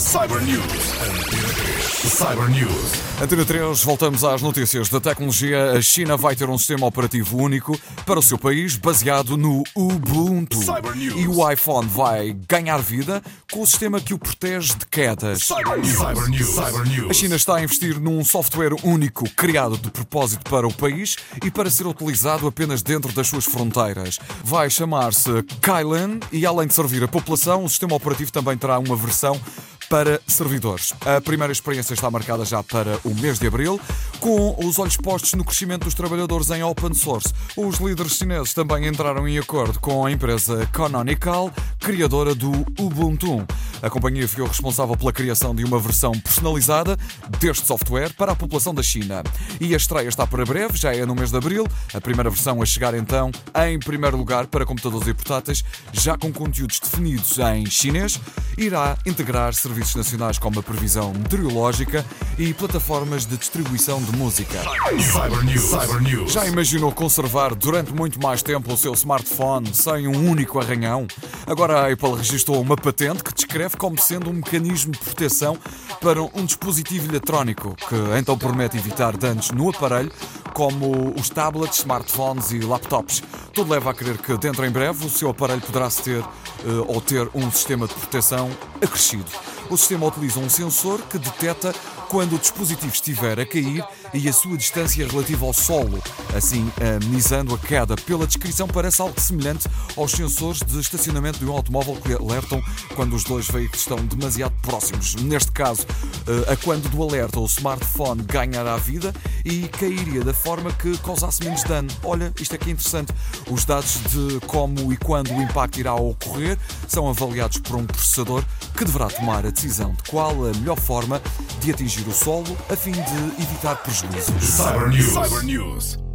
Cyber News. Antena 3. Cyber News. Antena 3, voltamos às notícias da tecnologia. A China vai ter um sistema operativo único para o seu país, baseado no Ubuntu. Cyber News. E o iPhone vai ganhar vida com o sistema que o protege de quedas. Cyber News. Cyber News. Cyber News. A China está a investir num software único criado de propósito para o país e para ser utilizado apenas dentro das suas fronteiras. Vai chamar-se Kailan e, além de servir a população, o sistema operativo também terá uma versão para servidores. A primeira experiência está marcada já para o mês de abril, com os olhos postos no crescimento dos trabalhadores em open source. Os líderes chineses também entraram em acordo com a empresa Canonical, criadora do Ubuntu. A companhia ficou responsável pela criação de uma versão personalizada deste software para a população da China. E a estreia está para breve, já é no mês de abril. A primeira versão a chegar então em primeiro lugar para computadores e portáteis, já com conteúdos definidos em chinês, irá integrar serviços nacionais como a previsão meteorológica e plataformas de distribuição de música. Cyber News. Cyber News. Já imaginou conservar durante muito mais tempo o seu smartphone sem um único arranhão? Agora a Apple registrou uma patente que descreve como sendo um mecanismo de proteção para um dispositivo eletrónico, que então promete evitar danos no aparelho, como os tablets, smartphones e laptops. Tudo leva a crer que dentro em breve o seu aparelho poderá ter eh, ou ter um sistema de proteção acrescido. O sistema utiliza um sensor que detecta quando o dispositivo estiver a cair e a sua distância relativa ao solo, assim amenizando a queda. Pela descrição, parece algo semelhante aos sensores de estacionamento de um automóvel que alertam quando os dois veículos estão demasiado próximos. Neste caso, eh, a quando do alerta, o smartphone ganhará vida e cairia da forma que causasse menos dano. Olha, isto aqui é interessante. Os dados de como e quando o impacto irá ocorrer são avaliados por um processador que deverá tomar a decisão de qual a melhor forma de atingir o solo a fim de evitar prejuízos. Cyber News. Cyber News.